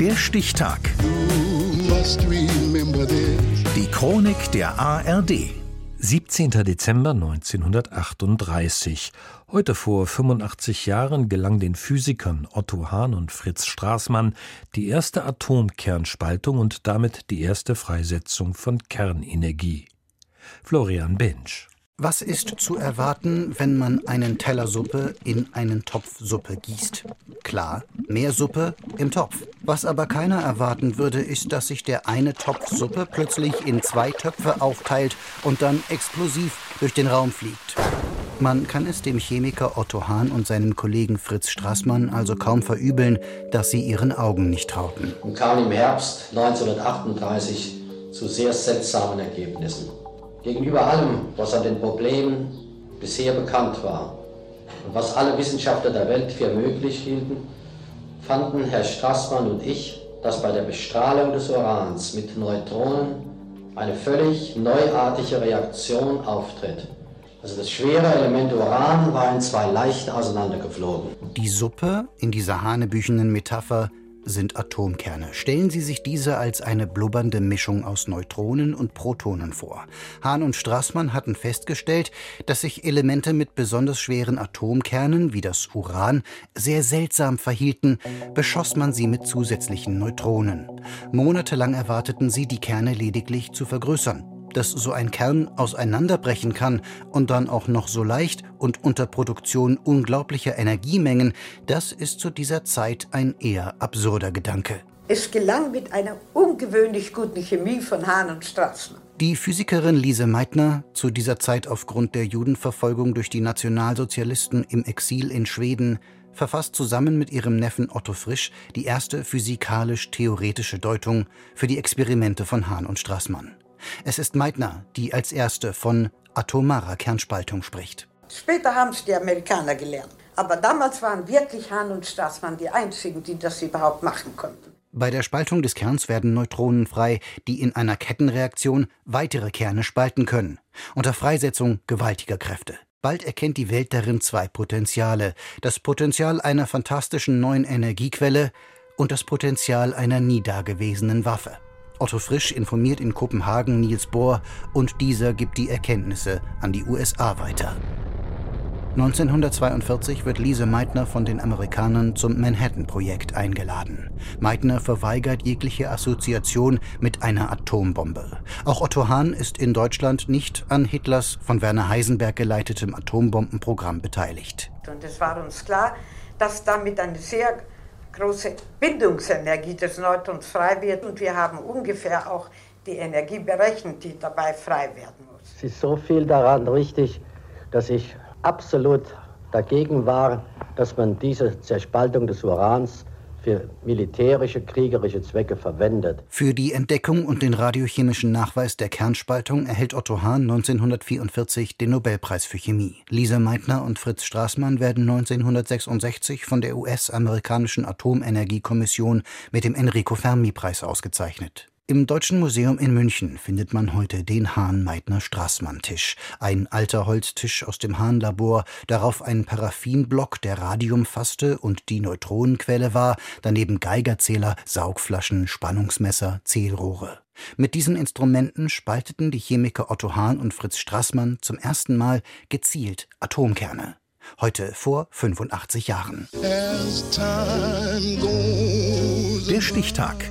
Der Stichtag. Die Chronik der ARD. 17. Dezember 1938. Heute vor 85 Jahren gelang den Physikern Otto Hahn und Fritz Straßmann die erste Atomkernspaltung und damit die erste Freisetzung von Kernenergie. Florian Bensch. Was ist zu erwarten, wenn man einen Teller Suppe in einen Topf Suppe gießt? Klar, mehr Suppe im Topf. Was aber keiner erwarten würde, ist, dass sich der eine Topf Suppe plötzlich in zwei Töpfe aufteilt und dann explosiv durch den Raum fliegt. Man kann es dem Chemiker Otto Hahn und seinem Kollegen Fritz Straßmann also kaum verübeln, dass sie ihren Augen nicht trauten. Und kamen im Herbst 1938 zu sehr seltsamen Ergebnissen. Gegenüber allem, was an den Problemen bisher bekannt war und was alle Wissenschaftler der Welt für möglich hielten, fanden Herr Strassmann und ich, dass bei der Bestrahlung des Urans mit Neutronen eine völlig neuartige Reaktion auftritt. Also das schwere Element Uran war in zwei leicht auseinandergeflogen. Die Suppe in dieser hanebüchenen Metapher sind Atomkerne. Stellen Sie sich diese als eine blubbernde Mischung aus Neutronen und Protonen vor. Hahn und Strassmann hatten festgestellt, dass sich Elemente mit besonders schweren Atomkernen wie das Uran sehr seltsam verhielten, beschoss man sie mit zusätzlichen Neutronen. Monatelang erwarteten sie, die Kerne lediglich zu vergrößern dass so ein Kern auseinanderbrechen kann und dann auch noch so leicht und unter Produktion unglaublicher Energiemengen, das ist zu dieser Zeit ein eher absurder Gedanke. Es gelang mit einer ungewöhnlich guten Chemie von Hahn und Strassmann. Die Physikerin Lise Meitner, zu dieser Zeit aufgrund der Judenverfolgung durch die Nationalsozialisten im Exil in Schweden, verfasst zusammen mit ihrem Neffen Otto Frisch die erste physikalisch-theoretische Deutung für die Experimente von Hahn und Strassmann. Es ist Meitner, die als erste von atomarer Kernspaltung spricht. Später haben es die Amerikaner gelernt. Aber damals waren wirklich Hahn und Straßmann die einzigen, die das überhaupt machen konnten. Bei der Spaltung des Kerns werden Neutronen frei, die in einer Kettenreaktion weitere Kerne spalten können, unter Freisetzung gewaltiger Kräfte. Bald erkennt die Welt darin zwei Potenziale. Das Potenzial einer fantastischen neuen Energiequelle und das Potenzial einer nie dagewesenen Waffe. Otto Frisch informiert in Kopenhagen Niels Bohr und dieser gibt die Erkenntnisse an die USA weiter. 1942 wird Lise Meitner von den Amerikanern zum Manhattan-Projekt eingeladen. Meitner verweigert jegliche Assoziation mit einer Atombombe. Auch Otto Hahn ist in Deutschland nicht an Hitlers von Werner Heisenberg geleitetem Atombombenprogramm beteiligt. Und es war uns klar, dass damit eine sehr große Bindungsenergie des Neutrons frei wird und wir haben ungefähr auch die Energie berechnet, die dabei frei werden muss. Es ist so viel daran richtig, dass ich absolut dagegen war, dass man diese Zerspaltung des Urans für militärische, kriegerische Zwecke verwendet. Für die Entdeckung und den radiochemischen Nachweis der Kernspaltung erhält Otto Hahn 1944 den Nobelpreis für Chemie. Lisa Meitner und Fritz Straßmann werden 1966 von der US-amerikanischen Atomenergiekommission mit dem Enrico Fermi-Preis ausgezeichnet. Im Deutschen Museum in München findet man heute den Hahn-Meitner-Straßmann-Tisch. Ein alter Holztisch aus dem Hahn-Labor, darauf ein Paraffinblock, der Radium fasste und die Neutronenquelle war, daneben Geigerzähler, Saugflaschen, Spannungsmesser, Zählrohre. Mit diesen Instrumenten spalteten die Chemiker Otto Hahn und Fritz Straßmann zum ersten Mal gezielt Atomkerne. Heute vor 85 Jahren. Der Stichtag